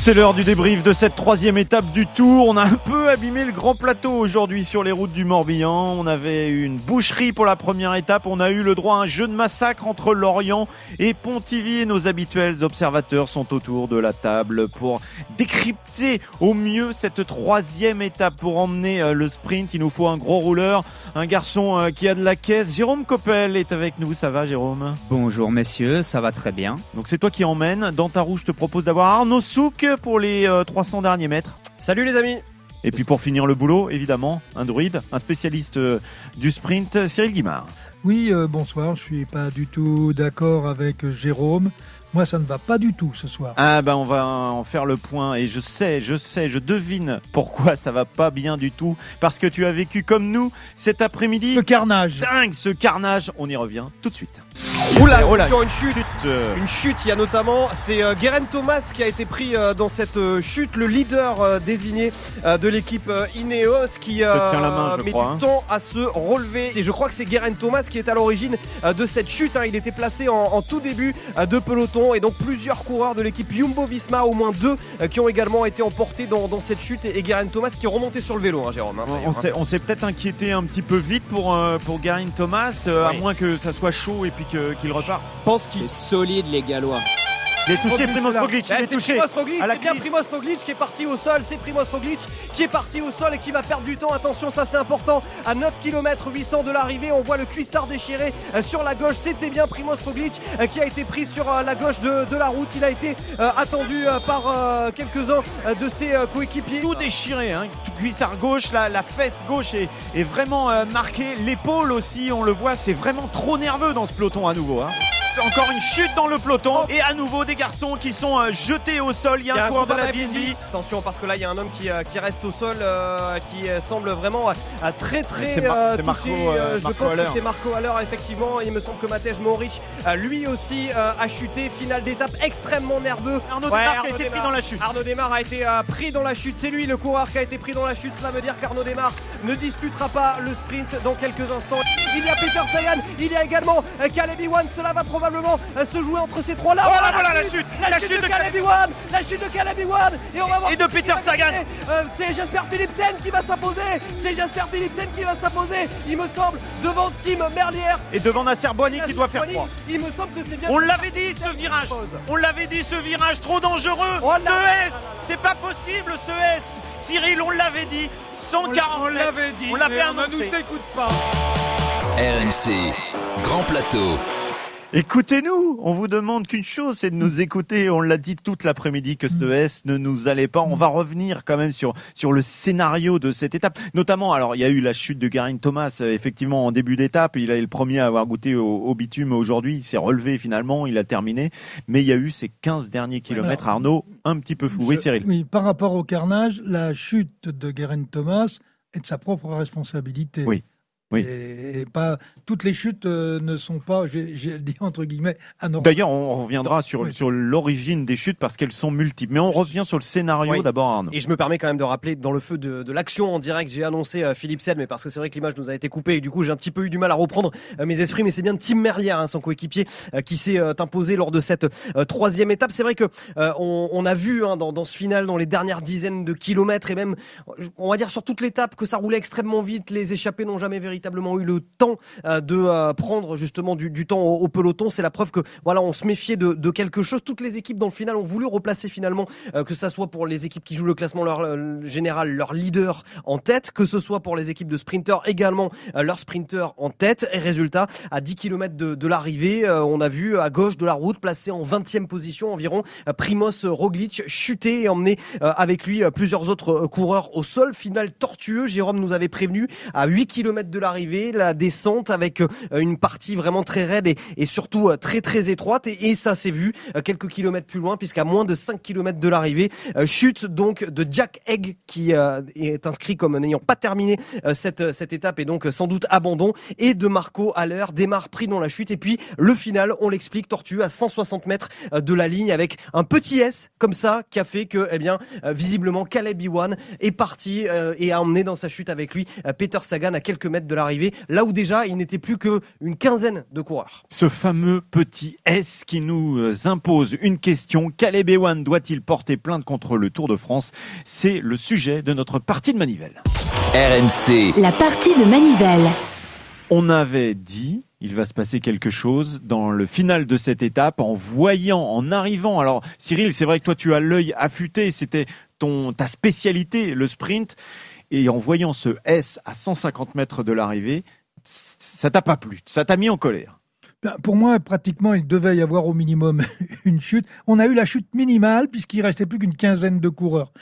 C'est l'heure du débrief de cette troisième étape du Tour. On a un peu abîmé le grand plateau aujourd'hui sur les routes du Morbihan. On avait une boucherie pour la première étape. On a eu le droit à un jeu de massacre entre Lorient et Pontivy. Nos habituels observateurs sont autour de la table pour décrypter au mieux cette troisième étape. Pour emmener euh, le sprint, il nous faut un gros rouleur, un garçon euh, qui a de la caisse. Jérôme Coppel est avec nous. Ça va, Jérôme? Bonjour messieurs, ça va très bien. Donc c'est toi qui emmène. Dans ta roue, je te propose d'avoir Arnaud Souk pour les euh, 300 derniers mètres. Salut les amis Et puis pour finir le boulot, évidemment, un druide, un spécialiste euh, du sprint, Cyril Guimard. Oui, euh, bonsoir, je suis pas du tout d'accord avec euh, Jérôme. Moi, ça ne va pas du tout ce soir. Ah ben on va en faire le point et je sais, je sais, je devine pourquoi ça va pas bien du tout. Parce que tu as vécu comme nous cet après-midi. Le carnage. Dingue ce carnage, on y revient tout de suite. Oula, Oh sur une chute Euh, Une chute, il y a notamment, c'est euh, Guerin Thomas qui a été pris euh, dans cette chute, le leader désigné de l'équipe Ineos qui main, met crois, du hein. temps à se relever. Et je crois que c'est Guerin Thomas qui est à l'origine de cette chute. hein. Il était placé en, en tout début de peloton et donc plusieurs coureurs de l'équipe Jumbo Visma, au moins deux, qui ont également été emportés dans, dans cette chute. Et, Guerin Thomas qui est remonté sur le vélo, hein, Jérôme. hein, on s'est, peut-être inquiété un petit peu vite pour, pour Thomas, Oui. à moins que ça soit chaud et puis que- qu'il repart. Je pense qu'il C'est solide les Gallois. Il est touché, Primoz Roglic, il est touché. Primoz Roglic, c'est bien. Primoz Roglic qui est parti au sol, c'est Primoz Roglic qui est parti au sol et qui va perdre du temps. Attention, ça c'est important. À 9 km 800 de l'arrivée, on voit le cuissard déchiré euh, sur la gauche. C'était bien Primoz Roglic euh, qui a été pris sur euh, la gauche de, de la route. Il a été euh, attendu euh, par euh, quelques-uns de ses coéquipiers. tout déchiré, hein. Cuissard gauche, la, la fesse gauche est, est vraiment marquée, l'épaule aussi, on le voit, c'est vraiment trop nerveux dans ce peloton à nouveau. hein. Encore une chute dans le peloton et à nouveau des garçons qui sont euh, jetés au sol. Il y a un coureur de la BNB. Attention parce que là il y a un homme qui, euh, qui reste au sol, euh, qui semble vraiment euh, très très C'est Mar- euh, c'est Marco, touché. euh, je Marco pense que c'est Marco Haller effectivement. Il me semble que Matej Mohoric euh, lui aussi euh, a chuté. Finale d'étape extrêmement nerveux. Arnaud Ouais, Desmarques a été pris dans la chute. Arnaud Desmar a été euh, pris dans la chute. C'est lui le coureur qui a été pris dans la chute. Cela veut dire qu'Arnaud Desmar ne disputera pas le sprint dans quelques instants. Il y a Peter Sagan, il y a également Caleb Ewan. Cela va probablement euh, se jouer entre ces trois là. Oh là, voilà la chute, la chute de de Caleb Ewan, la chute de Caleb Ewan. Et on va voir Et de Peter Sagan. Euh, c'est Jasper Philipsen qui va s'imposer. C'est Jasper Philipsen qui va s'imposer. Il me semble devant Tim Merlier. Et devant Nasser Boigny qui doit faire froid. Il me semble que c'est bien. On l'avait dit ce virage On l'avait dit ce virage trop dangereux Oh là Ce S C'est pas possible ce S Cyril, on l'avait dit 140 On l'avait dit On l'avait annoncé RMC. Grand plateau. Écoutez-nous, on vous demande qu'une chose, c'est de nous écouter. On l'a dit toute l'après-midi que ce S ne nous allait pas. On va revenir quand même sur sur le scénario de cette étape, notamment. Alors, il y a eu la chute de Garin Thomas, euh, effectivement en début d'étape. Il est le premier à avoir goûté au, au bitume aujourd'hui. Il s'est relevé finalement, il a terminé. Mais il y a eu ces 15 derniers kilomètres. Arnaud, un petit peu fou. Oui, Cyril. Oui, par rapport au carnage, la chute de Guerin Thomas est de sa propre responsabilité. Oui, oui. Et, pas toutes les chutes euh, ne sont pas, j'ai dit entre guillemets, anormales. D'ailleurs, on reviendra sur, Oui. sur l'origine des chutes parce qu'elles sont multiples. Mais on revient sur le scénario Oui. d'abord, Arnaud. Et je me permets quand même de rappeler dans le feu de, de l'action en direct, j'ai annoncé euh, Philippe Sel, mais parce que c'est vrai que l'image nous a été coupée et du coup j'ai un petit peu eu du mal à reprendre euh, mes esprits, mais c'est bien Tim Merlier, hein, son coéquipier, euh, qui s'est imposé lors de cette troisième étape. C'est vrai que on, on a vu hein, dans, dans ce final, dans les dernières dizaines de kilomètres et même, on va dire sur toute l'étape, que ça roulait extrêmement vite. Les échappés n'ont jamais véritablement eu le temps euh, de euh, prendre justement du, temps au, peloton. C'est la preuve que voilà, on se méfiait de, quelque chose. Toutes les équipes dans le final ont voulu replacer finalement euh, que ça soit pour les équipes qui jouent le classement leur, général, leur leader en tête, que ce soit pour les équipes de sprinters également leur sprinter en tête. Et résultat, à 10 km de, l'arrivée, on a vu à gauche de la route, placé en 20e position environ, Primoz Roglic chuter et emmener avec lui plusieurs autres coureurs au sol. Final tortueux, Jérôme nous avait prévenu, à 8 km de l'arrivée, la descente avec euh, une partie vraiment très raide et, surtout euh, très très étroite. Et, ça s'est vu euh, quelques kilomètres plus loin, puisqu'à moins de 5 kilomètres de l'arrivée, chute donc de Jack Egg qui est inscrit comme n'ayant pas terminé cette, cette étape et donc sans doute abandon. Et de Marco Haller démarre pris dans la chute. Et puis le final, on l'explique, tortue à 160 mètres de la ligne avec un petit S comme ça qui a fait que, eh bien, visiblement, Caleb Iwan est parti et a emmené dans sa chute avec lui Peter Sagan à quelques mètres de l'arrivée, là où déjà il n'était plus qu'une quinzaine de coureurs. Ce fameux petit S qui nous euh, impose une question. Caleb Ewan doit-il porter plainte contre le Tour de France? C'est le sujet de notre partie de manivelle. RMC, La partie de Manivelle. On avait dit, il va se passer quelque chose dans le final de cette étape en voyant, en arrivant. Alors Cyril, c'est vrai que toi tu as l'œil affûté, c'était ton ta spécialité, le sprint, et en voyant ce S à 150 mètres de l'arrivée, ça t'a pas plu, ça t'a mis en colère. Ben, Pour moi, pratiquement, il devait y avoir au minimum une chute. On a eu la chute minimale puisqu'il restait plus qu'une quinzaine de coureurs.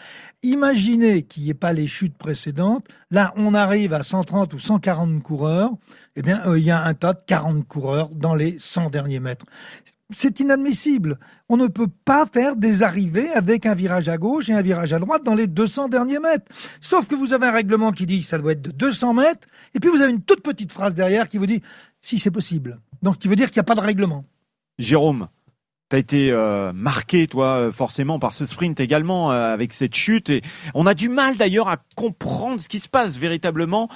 Imaginez qu'il n'y ait pas les chutes précédentes. Là, on arrive à 130 ou 140 coureurs. Eh bien, euh, il y a un tas de 40 coureurs dans les 100 derniers mètres. C'est inadmissible. On ne peut pas faire des arrivées avec un virage à gauche et un virage à droite dans les 200 derniers mètres. Sauf que vous avez un règlement qui dit ça doit être de 200 mètres, et puis vous avez une toute petite phrase derrière qui vous dit si c'est possible. Donc, qui veut dire qu'il n'y a pas de règlement. Jérôme, tu as été euh, marqué, toi, euh, forcément, par ce sprint également, euh, avec cette chute. Et on a du mal d'ailleurs à comprendre ce qui se passe véritablement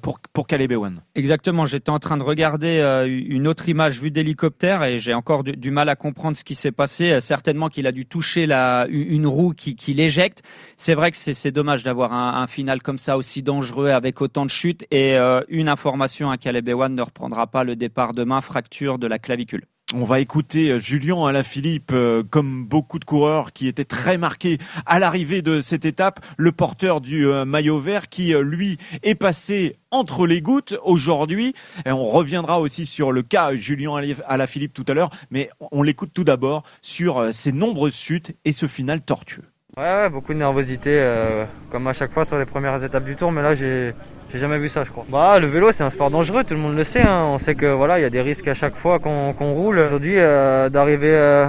pour, pour Caleb. Exactement, j'étais en train de regarder une autre image vue d'hélicoptère et j'ai encore du, mal à comprendre ce qui s'est passé. Certainement qu'il a dû toucher une roue qui, l'éjecte. C'est vrai que c'est dommage d'avoir un, final comme ça aussi dangereux avec autant de chutes. Et une information, à Caleb Ewan ne reprendra pas le départ demain, fracture de la clavicule. On va écouter euh, Julien Alaphilippe, euh, comme beaucoup de coureurs qui étaient très marqués à l'arrivée de cette étape, le porteur du euh, maillot vert qui, lui, est passé entre les gouttes aujourd'hui. On reviendra aussi sur le cas Julien Alaphilippe tout à l'heure, mais on l'écoute tout d'abord sur ces nombreuses chutes et ce final tortueux. Ouais, beaucoup de nervosité, comme à chaque fois sur les premières étapes du tour, mais là j'ai j'ai jamais vu ça, je crois. Bah, le vélo c'est un sport dangereux, tout le monde le sait. hein. On sait que voilà, il y a des risques à chaque fois qu'on roule. Aujourd'hui, euh, d'arriver euh,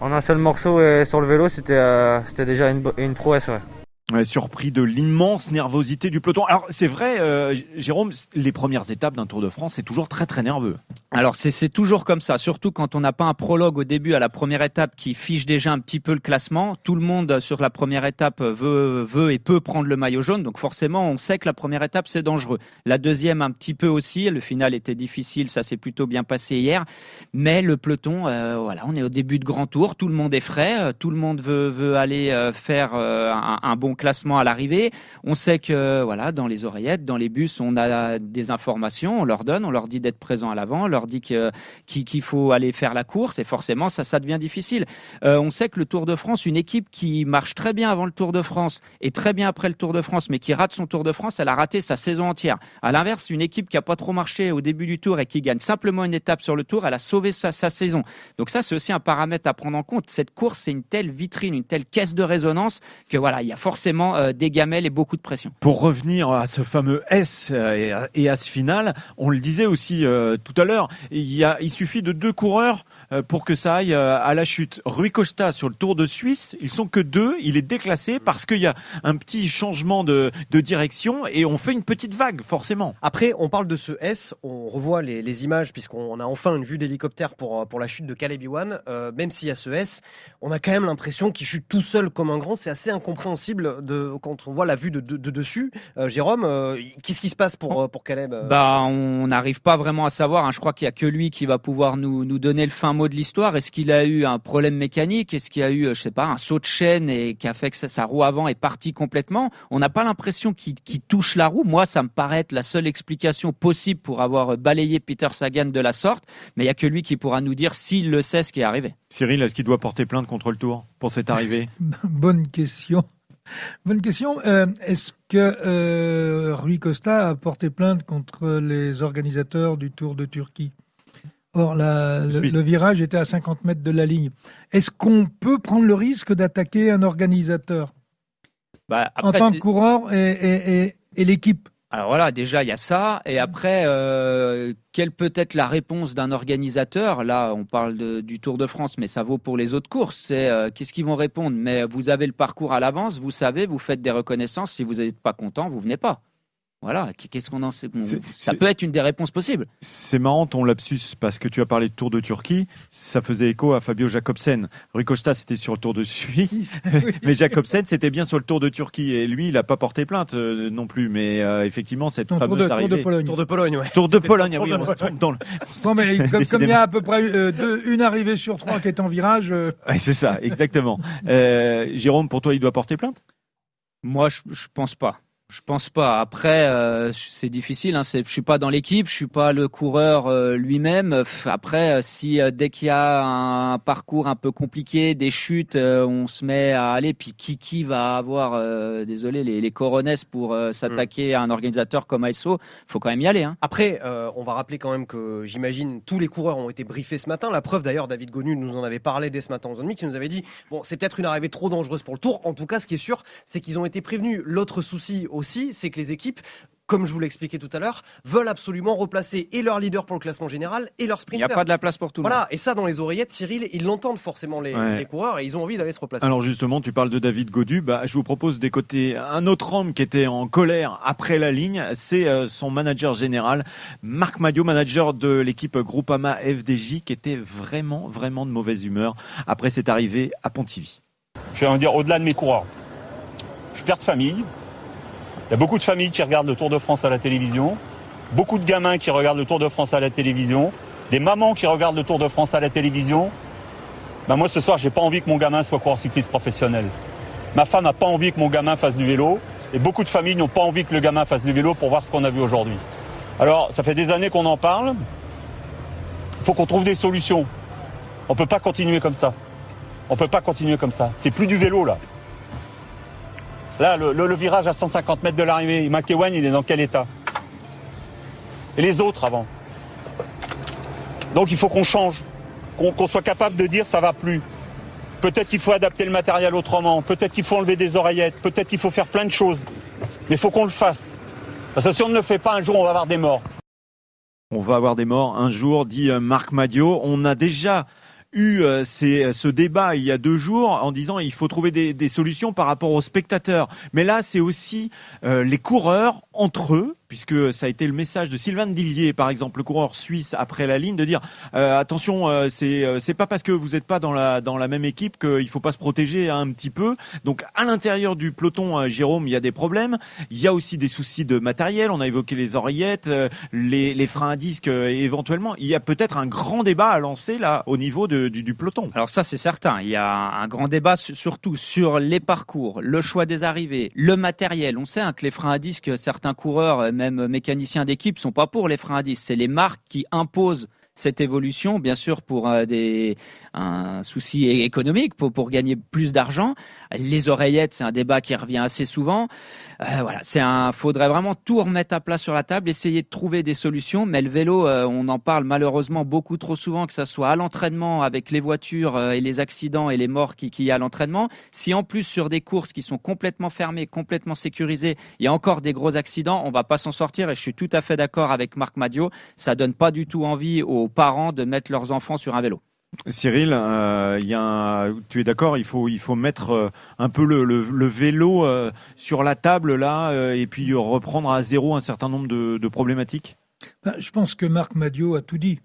en un seul morceau et sur le vélo, c'était euh, déjà une, une prouesse. Ouais. Surpris de l'immense nervosité du peloton. Alors c'est vrai, euh, Jérôme, les premières étapes d'un Tour de France, c'est toujours très très nerveux. Alors c'est toujours comme ça, surtout quand on n'a pas un prologue au début à la première étape qui fiche déjà un petit peu le classement. Tout le monde sur la première étape veut, veut et peut prendre le maillot jaune, donc forcément on sait que la première étape c'est dangereux. La deuxième un petit peu aussi, le final était difficile, ça s'est plutôt bien passé hier. Mais le peloton, euh, voilà, on est au début de grand tour, tout le monde est frais, euh, tout le monde veut, veut aller faire un, un bon classement à l'arrivée. On sait que voilà, dans les oreillettes, dans les bus, on a des informations, on leur donne, on leur dit d'être présents à l'avant, on leur dit qu'il faut aller faire la course et forcément ça, ça devient difficile. Euh, on sait que le Tour de France, une équipe qui marche très bien avant le Tour de France et très bien après le Tour de France, mais qui rate son Tour de France, elle a raté sa saison entière. À l'inverse, une équipe qui a pas trop marché au début du Tour et qui gagne simplement une étape sur le Tour, elle a sauvé sa, sa saison. Donc ça, c'est aussi un paramètre à prendre en compte. Cette course, c'est une telle vitrine, une telle caisse de résonance que voilà, il y a forcément euh, des gamelles et beaucoup de pression. Pour revenir à ce fameux S euh, et à, ce final, on le disait aussi euh, tout à l'heure, il, suffit de deux coureurs pour que ça aille euh, à la chute. Rui Costa sur le Tour de Suisse, ils sont que deux, il est déclassé parce qu'il y a un petit changement de, de direction et on fait une petite vague forcément. Après, on parle de ce S, on revoit les, les images puisqu'on a enfin une vue d'hélicoptère pour, euh, pour la chute de Caleb. Euh, même s'il y a ce S, on a quand même l'impression qu'il chute tout seul comme un grand. C'est assez incompréhensible de, quand on voit la vue de, de, de dessus. Euh, Jérôme, euh, qu'est-ce qui se passe pour, euh, pour Caleb euh Bah, on n'arrive pas vraiment à savoir. hein. Je crois qu'il y a que lui qui va pouvoir nous, nous donner le fin mot de l'histoire. Est-ce qu'il a eu un problème mécanique? Est-ce qu'il y a eu, euh, je sais pas, un saut de chaîne et qui a fait que sa, sa roue avant est partie complètement? On n'a pas l'impression qu'il touche la roue. Moi, ça me paraît être la seule explication possible pour avoir balayé Peter Sagan de la sorte. Mais il y a que lui qui pourra nous dire s'il le sait ce qui est arrivé. Cyril, est-ce qu'il doit porter plainte contre le Tour pour cette arrivée? Bonne question. Bonne question. Euh, Est-ce que euh, Rui Costa a porté plainte contre les organisateurs du Tour de Turquie? Or, la- le, virage était à 50 mètres de la ligne. Est-ce qu'on peut prendre le risque d'attaquer un organisateur Bah, en tant que coureur et, et- et- et l'équipe Alors voilà, déjà il y a ça, et après, euh, quelle peut être la réponse d'un organisateur? Là, on parle de, du Tour de France, mais ça vaut pour les autres courses. C'est euh, qu'est-ce qu'ils vont répondre? Mais vous avez le parcours à l'avance, vous savez, vous faites des reconnaissances. Si vous n'êtes pas content, vous venez pas. Voilà, qu'est-ce qu'on en sait? Ça peut être une des réponses possibles. C'est marrant ton lapsus parce que tu as parlé de Tour de Turquie, ça faisait écho à Fabio Jacobsen. Rui Costa c'était sur le Tour de Suisse, mais Jacobsen c'était bien sur le Tour de Turquie et lui il n'a pas porté plainte euh, non plus. Mais euh, effectivement cette Non, Tour fameuse de, Tour de arrivée. Pologne. Tour de Pologne, ouais. Tour de Pologne, Tour oui, de on se Pologne. trompe dans le. Non, mais comme, comme il y a à peu près euh, deux- une arrivée sur trois qui est en virage, euh, Ouais, c'est ça, exactement. Euh, Jérôme, pour toi, il doit porter plainte? Moi, je, je pense pas. Je pense pas. Après, euh, c'est difficile. Hein. C'est- Je suis pas dans l'équipe, je suis pas le coureur euh, lui-même. Après, euh, si euh, dès qu'il y a un parcours un peu compliqué, des chutes, euh, on se met à aller. Puis qui qui va avoir, euh, désolé, les, les coronesses pour euh, s'attaquer à un organisateur comme ASO Faut quand même y aller. Hein. Après, euh, on va rappeler quand même que j'imagine tous les coureurs ont été briefés ce matin. La preuve d'ailleurs, David Gonu nous en avait parlé dès ce matin en zone mixte. Il nous avait dit bon, c'est peut-être une arrivée trop dangereuse pour le tour. En tout cas, ce qui est sûr, c'est qu'ils ont été prévenus. L'autre souci aussi, c'est que les équipes. Comme je vous l'expliquais tout à l'heure, veulent absolument replacer et leur leader pour le classement général et leur Il n'y a sprinter. pas de la place pour tout le monde. Voilà, et ça dans les oreillettes, Cyril, ils l'entendent forcément les, Ouais. les coureurs et ils ont envie d'aller se replacer. Alors justement, tu parles de David Godu. Bah, je vous propose d'écouter un autre homme qui était en colère après la ligne. C'est euh, son manager général, Marc Madio, manager de l'équipe Groupama FDJ, qui était vraiment, vraiment de mauvaise humeur après cette arrivée à Pontivy. je vais en dire au-delà de mes coureurs. Je suis père de famille. Il y a beaucoup de familles qui regardent le Tour de France à la télévision. Beaucoup de gamins qui regardent le Tour de France à la télévision. Des mamans qui regardent le Tour de France à la télévision. Ben moi, ce soir, j'ai pas envie que mon gamin soit coureur cycliste professionnel. Ma femme n'a pas envie que mon gamin fasse du vélo. Et beaucoup de familles n'ont pas envie que le gamin fasse du vélo pour voir ce qu'on a vu aujourd'hui. Alors, ça fait des années qu'on en parle. Il faut qu'on trouve des solutions. On peut pas continuer comme ça. On peut pas continuer comme ça. C'est plus du vélo là. Là, le, virage à 150 mètres de l'arrivée, McEwen, il est dans quel état? Et les autres avant. Donc il faut qu'on change, qu'on soit capable de dire ça va plus. Peut-être qu'il faut adapter le matériel autrement, peut-être qu'il faut enlever des oreillettes, peut-être qu'il faut faire plein de choses. Mais il faut qu'on le fasse. Parce que si on ne le fait pas, un jour on va avoir des morts. On va avoir des morts un jour, dit euh, Marc Madio. On a déjà eu euh, ces- ce débat il y a deux jours en disant il faut trouver des, des solutions par rapport aux spectateurs. Mais là, c'est aussi euh, les coureurs entre eux, puisque ça a été le message de Sylvain Dillier, par exemple, le coureur suisse après la ligne, de dire euh, attention, euh, c'est euh, c'est pas parce que vous n'êtes pas dans la dans la même équipe qu'il faut pas se protéger un petit peu. Donc à l'intérieur du peloton, euh, Jérôme, il y a des problèmes. Il y a aussi des soucis de matériel. On a évoqué les oreillettes, euh, les, les freins à disque éventuellement. Il y a peut-être un grand débat à lancer là au niveau du, du peloton. Alors ça, c'est certain. Il y a un grand débat su- surtout sur les parcours, le choix des arrivées, le matériel. On sait hein, que les freins à disque, certains coureurs, même mécaniciens d'équipe, sont pas pour les freins à disque. C'est les marques qui imposent cette évolution, bien sûr pour euh, des un souci économique, pour, gagner plus d'argent. Les oreillettes, c'est un débat qui revient assez souvent. Euh, voilà, c'est un. Faudrait vraiment tout remettre à plat sur la table, essayer de trouver des solutions. Mais le vélo, euh, on en parle malheureusement beaucoup trop souvent, que ça soit à l'entraînement avec les voitures euh, et les accidents et les morts qui qui y a à l'entraînement. Si en plus sur des courses qui sont complètement fermées, complètement sécurisées, il y a encore des gros accidents, on va pas s'en sortir. Et je suis tout à fait d'accord avec Marc Madio. Ça donne pas du tout envie aux parents de mettre leurs enfants sur un vélo. Cyril, euh, tu es d'accord Il faut mettre euh, un peu le, vélo euh, sur la table là et puis reprendre à zéro un certain nombre de, problématiques? Ben, je pense que Marc Madio a tout dit.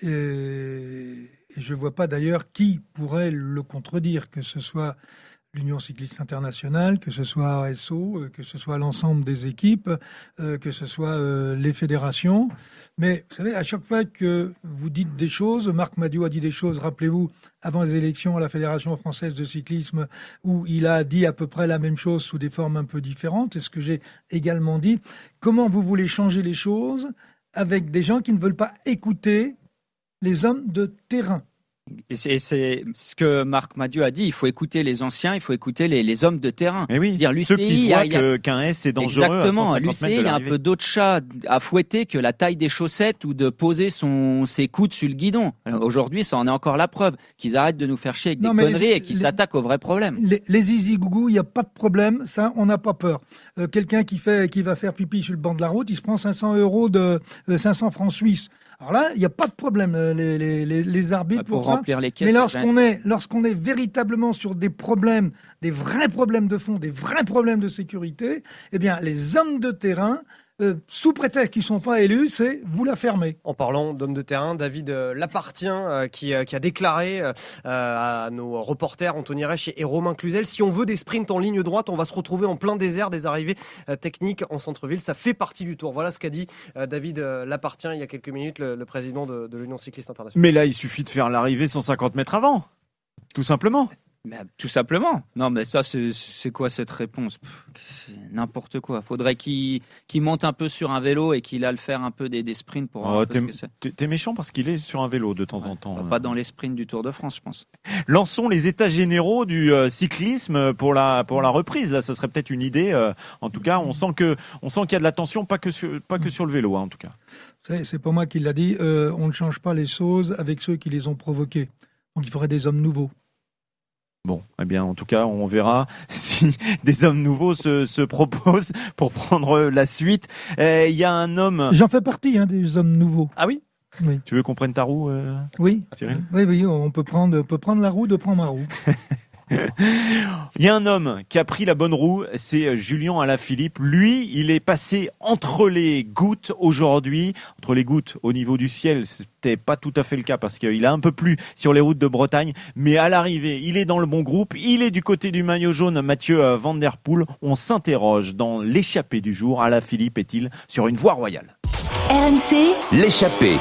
Et je ne vois pas d'ailleurs qui pourrait le contredire, que ce soit l'Union cycliste internationale, que ce soit ASO, euh, que ce soit l'ensemble des équipes, euh, que ce soit euh, les fédérations. Mais vous savez, à chaque fois que vous dites des choses, Marc Madio a dit des choses, rappelez-vous, avant les élections à la Fédération française de cyclisme, où il a dit à peu près la même chose sous des formes un peu différentes, et ce que j'ai également dit, comment vous voulez changer les choses avec des gens qui ne veulent pas écouter les hommes de terrain? Et c'est- ce que Marc Madieu a dit. Il faut écouter les anciens, il faut écouter les, les hommes de terrain. Mais oui, Dire ceux l'UCI, qui il y a- voient qu'un S est dangereux. à Exactement. 150 À l'UCI, il y a un peu d'autres chats à fouetter que la taille des chaussettes ou de poser son, ses coudes sur le guidon. Aujourd'hui, ça en est encore la preuve. Qu'ils arrêtent de nous faire chier avec Non, des les- conneries et qu'ils les- s'attaquent aux vrais problèmes. Les, les zizi gougou, il n'y a pas de problème, ça, on n'a pas peur. Euh, Quelqu'un qui fait, qui va faire pipi sur le banc de la route, il se prend 500 euros de euh, 500 francs suisses. Alors là, il n'y a pas de problème, euh, les, les, les, les arbitres Pour pour, ça. remplir les caisses. Mais lorsqu'on est, lorsqu'on est véritablement sur des problèmes, des vrais problèmes de fond, des vrais problèmes de sécurité, eh bien, les hommes de terrain, euh, sous prétexte qu'ils sont pas élus, c'est vous la fermez. En parlant d'hommes de terrain, David euh, Lapartien euh, qui, euh, qui a déclaré euh, à nos reporters Anthony Reich et, Romain Cluzel si on veut des sprints en ligne droite, on va se retrouver en plein désert des arrivées euh, techniques en centre-ville. Ça fait partie du tour. Voilà ce qu'a dit euh, David Lapartien il y a quelques minutes, le, le président de, de l'Union cycliste internationale. Mais là, il suffit de faire l'arrivée 150 mètres avant. Tout simplement. Ben, tout simplement. Non, mais ça, c'est quoi cette réponse? N'importe quoi. Faudrait qu'il monte un peu sur un vélo et qu'il aille faire un peu des, des sprints pour Oh, t'es- méchant parce qu'il est sur un vélo de temps en temps. Pas dans les sprints du Tour de France, je pense. Lançons les états généraux du euh, cyclisme pour la pour la reprise. Là, ça serait peut-être une idée. euh, en tout cas, on sent que on sent qu'il y a de la tension, pas que sur pas que sur le vélo, hein, en tout cas. C'est c'est pas moi qui l'a dit. euh, on ne change pas les choses avec ceux qui les ont provoquées. Donc il faudrait des hommes nouveaux. Bon, eh bien, en tout cas, on verra si des hommes nouveaux se, se proposent pour prendre la suite. Euh, Il y a un homme. J'en fais partie, hein, des hommes nouveaux. Ah oui? Oui. Tu veux qu'on prenne ta roue, euh, Oui. Cyril? Oui, oui, on peut prendre, on peut prendre la roue de prendre ma roue. Il y a un homme qui a pris la bonne roue, c'est Julien Alaphilippe. Lui, il est passé entre les gouttes aujourd'hui, entre les gouttes au niveau du ciel. C'était pas tout à fait le cas parce qu'il a un peu plu sur les routes de Bretagne, mais à l'arrivée, il est dans le bon groupe. Il est du côté du maillot jaune, Mathieu euh, Van Der Poel. On s'interroge dans l'échappée du jour. Alaphilippe est-il sur une voie royale? RMC, L'échappée.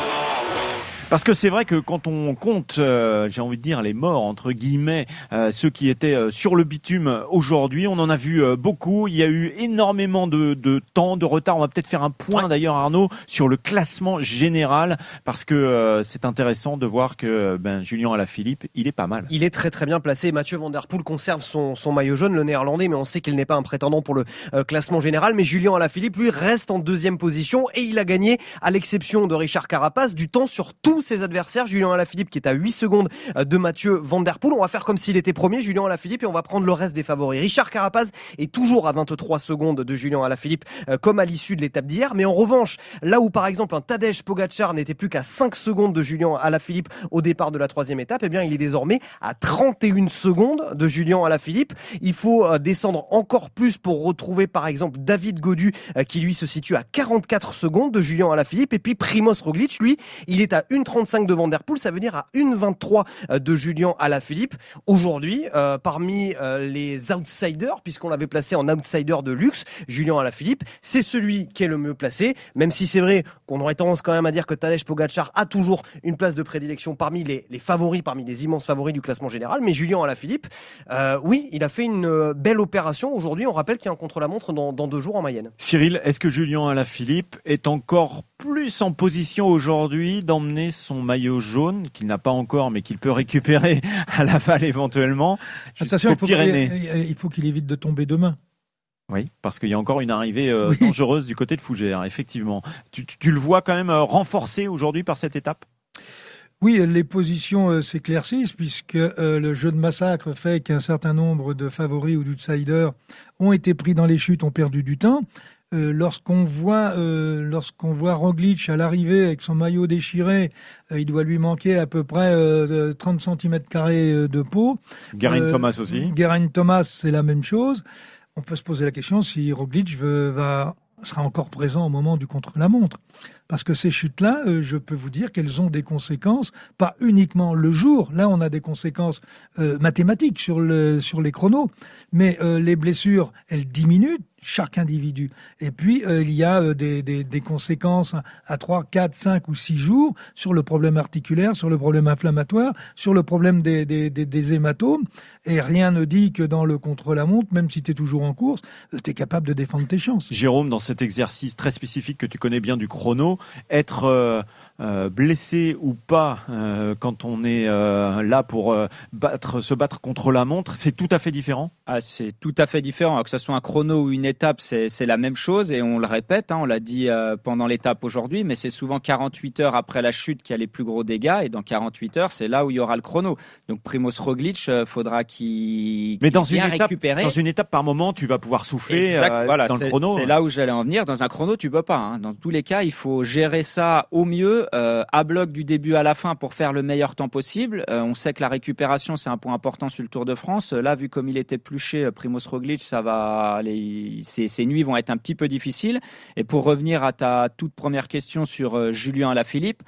Parce que c'est vrai que quand on compte, euh, j'ai envie de dire, les morts, entre guillemets, euh, ceux qui étaient euh, sur le bitume aujourd'hui, on en a vu euh, beaucoup. Il y a eu énormément de, de temps, de retard. On va peut-être faire un point d'ailleurs, Arnaud, sur le classement général, parce que euh, c'est intéressant de voir que ben, Julien Alaphilippe, il est pas mal. Il est très très bien placé. Mathieu Van Der Poel conserve son, son maillot jaune, le néerlandais, mais on sait qu'il n'est pas un prétendant pour le euh, classement général. Mais Julien Alaphilippe, lui, reste en deuxième position et il a gagné, à l'exception de Richard Carapace, du temps sur tous ses adversaires. Julien Alaphilippe qui est à 8 secondes euh, de Mathieu Van Der Poel. On va faire comme s'il était premier, Julien Alaphilippe, et on va prendre le reste des favoris. Richard Carapace est toujours à 23 secondes de Julien Alaphilippe, euh, comme à l'issue de l'étape d'hier. Mais en revanche, là où par exemple un Tadej Pogacar n'était plus qu'à 5 secondes de Julien Alaphilippe au départ de la troisième étape, eh bien il est désormais à 31 secondes de Julien Alaphilippe. Il faut euh, descendre encore plus pour retrouver par exemple David Godu qui lui se situe à 44 secondes de Julien Alaphilippe et puis Primoz Roglic lui il est à 1,35 de Van Der Poel ça veut dire à 1,23 euh, de Julien Alaphilippe. Aujourd'hui euh, parmi euh, les outsiders puisqu'on l'avait placé en outsider de luxe Julien Alaphilippe c'est celui qui est le mieux placé même si c'est vrai qu'on aurait tendance quand même à dire que Tadej Pogacar a toujours une place de prédilection parmi les, les favoris, parmi les immenses favoris du classement général. Mais Julien Alaphilippe, oui, il a fait une belle opération. Aujourd'hui, on rappelle qu'il y a un contre-la-montre dans, dans deux jours en Mayenne. Cyril, est-ce que Julien Alaphilippe est encore plus en position aujourd'hui d'emmener son maillot jaune, qu'il n'a pas encore, mais qu'il peut récupérer à Laval éventuellement, Attention, il jusqu'aux faut, Pyrénées il il faut qu'il évite de tomber demain. Oui, parce qu'il y a encore une arrivée euh, Oui. dangereuse du côté de Fougères, effectivement. Tu, tu- tu le vois quand même euh, renforcé aujourd'hui par cette étape? Oui, les positions euh, s'éclaircissent puisque le jeu de massacre fait qu'un certain nombre de favoris ou d'outsiders ont été pris dans les chutes, ont perdu du temps. Euh, lorsqu'on voit euh, lorsqu'on voit Roglic à l'arrivée avec son maillot déchiré, euh, il doit lui manquer à peu près euh, 30 cm carrés de peau. Guerin Euh, Thomas aussi. Guerin Thomas, c'est la même chose. On peut se poser la question si Roglic veut- va, sera encore présent au moment du contre-la-montre. Parce que ces chutes-là, euh, je peux vous dire qu'elles ont des conséquences, pas uniquement le jour. Là, on a des conséquences euh, mathématiques sur, le, sur les chronos. Mais euh, les blessures, elles diminuent. chaque individu. Et puis, il y a des, des, conséquences à 3, 4, 5 ou 6 jours sur le problème articulaire, sur le problème inflammatoire, sur le problème des, des, des hématomes. Et rien ne dit que dans le contre-la-montre, même si tu es toujours en course, tu es capable de défendre tes chances. Jérôme, dans cet exercice très spécifique que tu connais bien du chrono, être... Euh, blessé ou pas, euh, quand on est euh, là pour battre, se battre contre la montre, c'est tout à fait différent? Ah, C'est tout à fait différent. que ce soit un chrono ou une étape, c'est la même chose et on le répète, hein, on l'a dit pendant l'étape aujourd'hui, mais c'est souvent 48 heures après la chute qu'il y a les plus gros dégâts et dans 48 heures, c'est là où il y aura le chrono. Donc Primoz Roglic, faudra qu'il dans une, étape, dans une étape par moment, tu vas pouvoir souffler voilà, dans le chrono. C'est là où j'allais en venir. Dans un chrono, tu peux pas. Hein. Dans tous les cas, il faut gérer ça au mieux euh, à bloc du début à la fin pour faire le meilleur temps possible. Euh, on sait que la récupération c'est un point important sur le Tour de France. Là, vu comme il était pluché, Primoz Roglic, ça va, les, ces, nuits vont être un petit peu difficiles. Et pour revenir à ta toute première question sur euh, Julien Alaphilippe,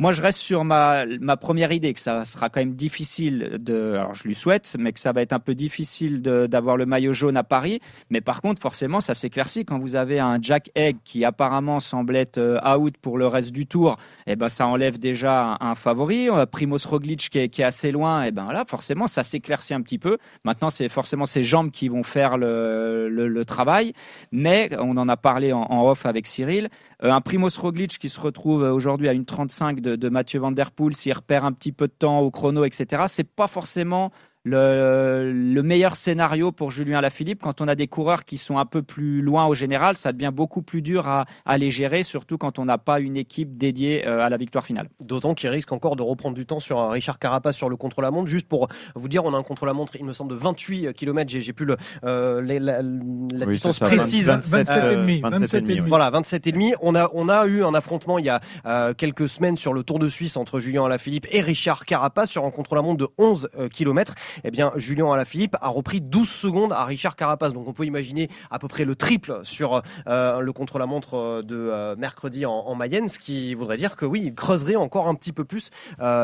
moi, je reste sur ma, première idée que ça sera quand même difficile de. Alors, je lui souhaite, mais que ça va être un peu difficile d'avoir le maillot jaune à Paris. Mais par contre, forcément, ça s'éclaircit quand vous avez un Jack Egg qui apparemment semble être euh, out pour le reste du tour. Eh ben, ça enlève déjà un, favori. Euh, Primoz Roglic qui est, assez loin. Eh ben là, forcément, ça s'éclaircit un petit peu. Maintenant, c'est forcément ses jambes qui vont faire le, travail. Mais on en a parlé en, en off avec Cyril. Euh, un Primoz Roglic qui se retrouve aujourd'hui à une 35 de, de Mathieu Van Der Poel, s'il repère un petit peu de temps au chrono, etc. C'est pas forcément le, meilleur scénario pour Julien Lafilippe, quand on a des coureurs qui sont un peu plus loin au général, ça devient beaucoup plus dur à, les gérer, surtout quand on n'a pas une équipe dédiée euh, à la victoire finale. D'autant qu'il risque encore de reprendre du temps sur un Richard Carapace sur le contre-la-montre. Juste pour vous dire, on a un contre-la-montre, il me semble, de 28 km. J'ai plus le, euh, la, distance précise. 27, et 27 Voilà, 27 et demi. On a, on a eu un affrontement il y a euh, quelques semaines sur le Tour de Suisse entre Julien Alaphilippe et Richard Carapace sur un contre-la-montre de 11 km eh bien Julien Alaphilippe a repris 12 secondes à Richard Carapace. Donc on peut imaginer à peu près le triple sur euh, le contre-la-montre euh, de euh, mercredi en, Mayenne, ce qui voudrait dire que oui, il creuserait encore un petit peu plus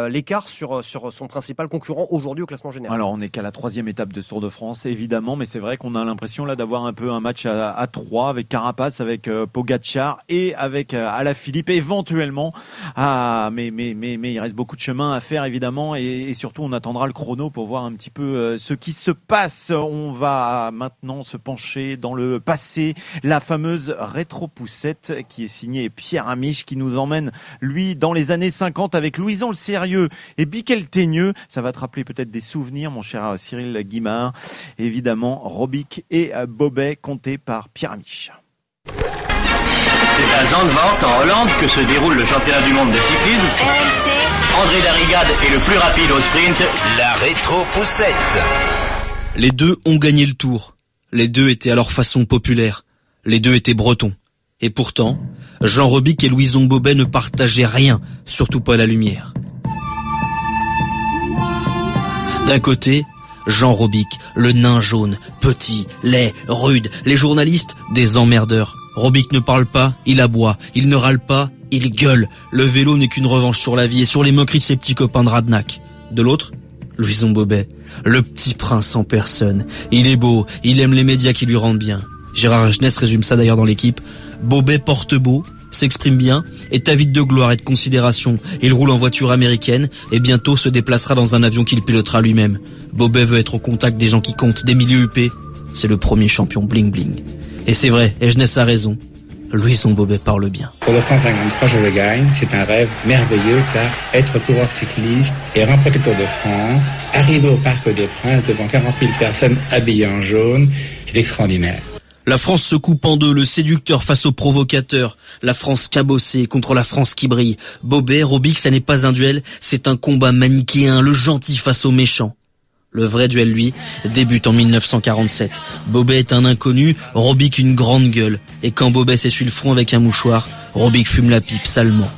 l'écart sur, sur son principal concurrent aujourd'hui au classement général. Alors on n'est qu'à la troisième étape de ce Tour de France, évidemment, mais c'est vrai qu'on a l'impression là d'avoir un peu un match à, trois avec Carapace, avec Pogacar et avec Alaphilippe éventuellement. Ah, mais, mais, mais, mais il reste beaucoup de chemin à faire évidemment et, et surtout on attendra le chrono pour voir un petit peu euh, ce qui se passe. On va maintenant se pencher dans le passé, la fameuse rétro-poussette qui est signée Pierre Amiche qui nous emmène, lui, dans les années 50 avec Louison le Sérieux et Biquel Teigneux. Ça va te rappeler peut-être des souvenirs, mon cher Cyril Guimard. Évidemment, Robic et Bobet, comptés par Pierre Amiche. C'est à Zandvoort, en Hollande, que se déroule le championnat du monde de cyclisme. RMC. André Darrigade est le plus rapide au sprint. La rétro-poussette. Les deux ont gagné le tour. Les deux étaient à leur façon populaire. Les deux étaient bretons. Et pourtant, Jean Robic et Louison Bobet ne partageaient rien, surtout pas la lumière. D'un côté, Jean Robic, le nain jaune, petit, laid, rude, les journalistes, des emmerdeurs. Robic ne parle pas, il aboie, il ne râle pas, il gueule. Le vélo n'est qu'une revanche sur la vie et sur les moqueries de ses petits copains de Radnac. De l'autre, Louison Bobet, le petit prince en personne. Il est beau, il aime les médias qui lui rendent bien. Gérard Jeunesse résume ça d'ailleurs dans l'équipe. Bobet porte beau, s'exprime bien, est avide de gloire et de considération. Il roule en voiture américaine et bientôt se déplacera dans un avion qu'il pilotera lui-même. Bobet veut être au contact des gens qui comptent, des milieux UP. C'est le premier champion bling bling. Et c'est vrai, Egenès a raison. Louison Bobet parle bien. Pour le 153, je le gagne. C'est un rêve merveilleux car être coureur cycliste et remporter le Tour de France, arriver au Parc des Princes devant 40 000 personnes habillées en jaune, c'est extraordinaire. La France se coupe en deux, le séducteur face au provocateur. La France cabossée contre la France qui brille. Bobet, Robic, ça n'est pas un duel, c'est un combat manichéen, le gentil face au méchant. Le vrai duel, lui, débute en 1947. Bobet est un inconnu, Robic une grande gueule. Et quand Bobet s'essuie le front avec un mouchoir, Robic fume la pipe salement.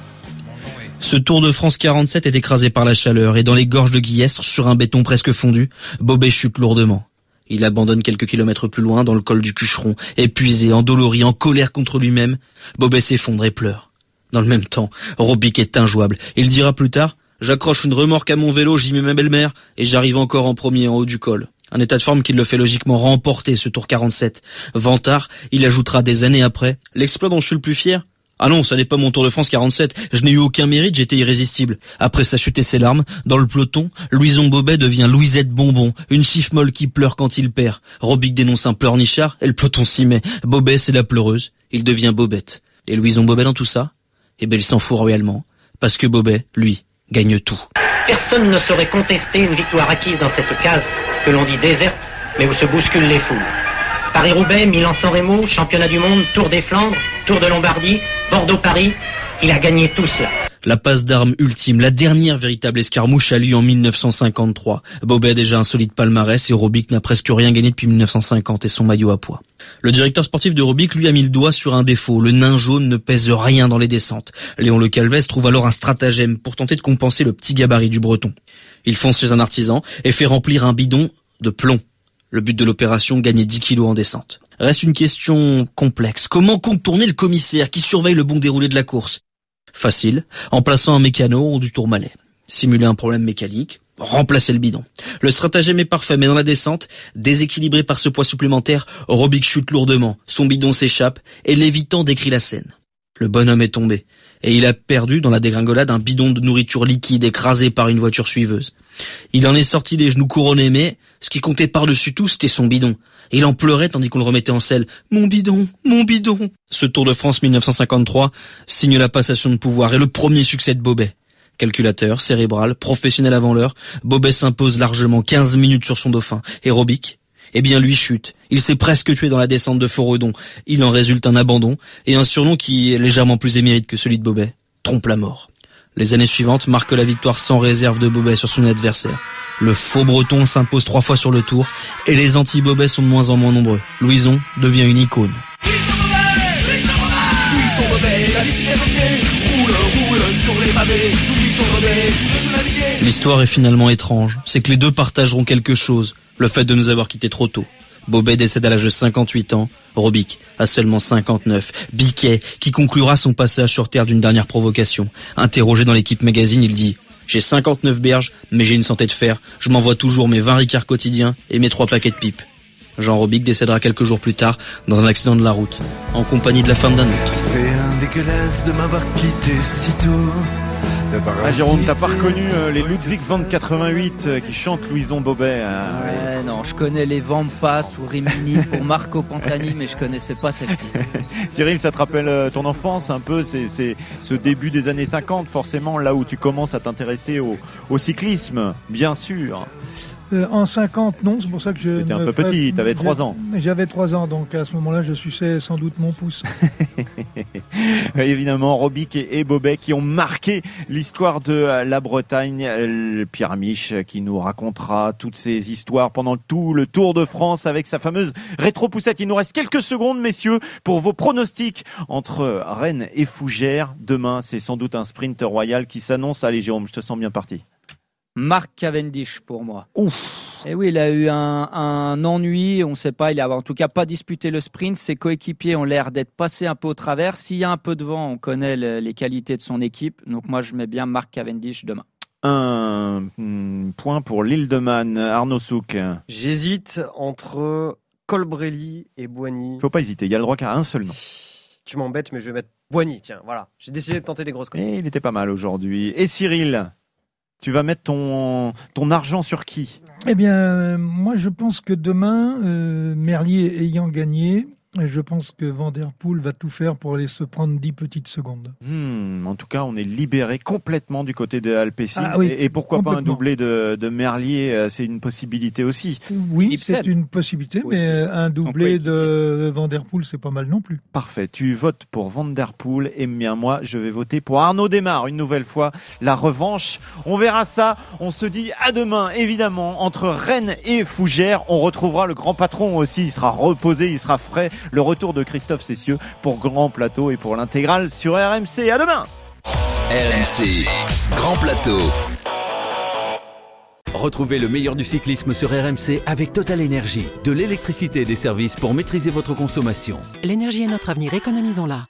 Ce Tour de France 47 est écrasé par la chaleur et dans les gorges de Guillestre, sur un béton presque fondu, Bobet chute lourdement. Il abandonne quelques kilomètres plus loin dans le col du Cucheron, épuisé, endolori, en colère contre lui-même. Bobet s'effondre et pleure. Dans le même temps, Robic est injouable. Il dira plus tard J'accroche une remorque à mon vélo, j'y mets ma belle-mère, et j'arrive encore en premier en haut du col. Un état de forme qui le fait logiquement remporter ce tour 47. Vantard, il ajoutera des années après, l'exploit dont je suis le plus fier, ah non, ça n'est pas mon Tour de France 47. Je n'ai eu aucun mérite, j'étais irrésistible. Après sa chute et ses larmes, dans le peloton, Louison Bobet devient Louisette Bonbon, une chiffre molle qui pleure quand il perd. Robic dénonce un pleurnichard et le peloton s'y met. Bobet, c'est la pleureuse. Il devient Bobette. Et Louison Bobet dans tout ça? Eh ben, il s'en fout royalement. Parce que Bobet, lui, gagne tout. Personne ne saurait contester une victoire acquise dans cette case que l'on dit déserte, mais où se bousculent les foules. Paris-Roubaix, Milan-San Remo, championnat du monde, Tour des Flandres, Tour de Lombardie, Bordeaux-Paris, il a gagné tout cela. La passe d'armes ultime, la dernière véritable escarmouche a lieu en 1953. Bobet a déjà un solide palmarès et Robic n'a presque rien gagné depuis 1950 et son maillot à poids. Le directeur sportif de Robic lui a mis le doigt sur un défaut. Le nain jaune ne pèse rien dans les descentes. Léon Le Calvez trouve alors un stratagème pour tenter de compenser le petit gabarit du breton. Il fonce chez un artisan et fait remplir un bidon de plomb. Le but de l'opération, gagner 10 kilos en descente. Reste une question complexe. Comment contourner le commissaire qui surveille le bon déroulé de la course? Facile, en plaçant un mécano ou du tourmalet. Simuler un problème mécanique, remplacer le bidon. Le stratagème est parfait, mais dans la descente, déséquilibré par ce poids supplémentaire, Robic chute lourdement, son bidon s'échappe, et l'évitant décrit la scène. Le bonhomme est tombé, et il a perdu dans la dégringolade un bidon de nourriture liquide écrasé par une voiture suiveuse. Il en est sorti les genoux couronnés, mais ce qui comptait par-dessus tout, c'était son bidon. Il en pleurait tandis qu'on le remettait en selle. Mon bidon, mon bidon. Ce Tour de France 1953 signe la passation de pouvoir et le premier succès de Bobet. Calculateur, cérébral, professionnel avant l'heure, Bobet s'impose largement 15 minutes sur son dauphin. Robic? Eh bien lui chute. Il s'est presque tué dans la descente de Foredon. Il en résulte un abandon et un surnom qui est légèrement plus émérite que celui de Bobet. Trompe la mort. Les années suivantes marquent la victoire sans réserve de Bobet sur son adversaire. Le faux breton s'impose trois fois sur le tour et les anti-Bobet sont de moins en moins nombreux. Louison devient une icône. L'histoire est finalement étrange. C'est que les deux partageront quelque chose. Le fait de nous avoir quittés trop tôt. Bobet décède à l'âge de 58 ans. Robic a seulement 59. Biquet, qui conclura son passage sur Terre d'une dernière provocation. Interrogé dans l'équipe magazine, il dit j'ai 59 berges, mais j'ai une santé de fer. Je m'envoie toujours mes 20 ricards quotidiens et mes 3 paquets de pipes. Jean Robic décédera quelques jours plus tard dans un accident de la route, en compagnie de la femme d'un autre. Ah, Jérôme, t'as pas reconnu euh, les Ludwig van 88 euh, qui chantent Louison Bobet hein, Ouais, non, je connais les Vampas ou Rimini pour Marco Pantani, mais je connaissais pas celle-ci. Cyril, ça te rappelle euh, ton enfance un peu C'est c'est ce début des années 50, forcément, là où tu commences à t'intéresser au, au cyclisme, bien sûr. Euh, en 50, non, c'est pour ça que je. T'étais un peu ferais- petit, t'avais trois ans. J'avais 3 ans, donc à ce moment-là, je suçais sans doute mon pouce. Évidemment, Robic et, et Bobet qui ont marqué l'histoire de euh, la Bretagne. Euh, Pierre euh, qui nous racontera toutes ces histoires pendant tout le Tour de France avec sa fameuse rétro-poussette. Il nous reste quelques secondes, messieurs, pour vos pronostics entre Rennes et Fougères. Demain, c'est sans doute un sprint royal qui s'annonce. Allez, Jérôme, je te sens bien parti. Marc Cavendish pour moi. Et oui, il a eu un, un ennui, on ne sait pas, il a en tout cas pas disputé le sprint. Ses coéquipiers ont l'air d'être passés un peu au travers. S'il y a un peu de vent, on connaît le- les qualités de son équipe. Donc moi, je mets bien Marc Cavendish demain. Un hmm, point pour l'île de Man, Arnaud Souk. J'hésite entre Colbrelli et Boigny. Faut pas hésiter, il y a le droit qu'à un seul nom. Tu m'embêtes, mais je vais mettre Boigny. Tiens, voilà. J'ai décidé de tenter des grosses conneries. Et il était pas mal aujourd'hui. Et Cyril, tu vas mettre ton, ton argent sur qui? Eh bien, euh, moi, je pense que demain, euh, Merlier ayant gagné, je pense que Van Der Poel va tout faire pour aller se prendre 10 petites secondes. Hmm, En tout cas, on est libéré complètement du côté de Alpecin. Ah oui, et, et pourquoi pas un doublé de, de Merlier euh, C'est une possibilité aussi. Oui, c'est une possibilité, Aussi. mais euh, un doublé de Van Der Poel, c'est pas mal non plus. Parfait. Tu votes pour Van Der Poel et bien moi, je vais voter pour Arnaud Desmar. Une nouvelle fois, la revanche. On verra ça. On se dit à demain, évidemment, entre Rennes et Fougères. On retrouvera le grand patron aussi. Il sera reposé, il sera frais. Le retour de Christophe Cessieux pour Grand Plateau et pour l'intégrale sur RMC. À demain RMC, Grand Plateau. Retrouvez le meilleur du cyclisme sur RMC avec Total Énergie. De l'électricité et des services pour maîtriser votre consommation. L'énergie est notre avenir, économisons-la.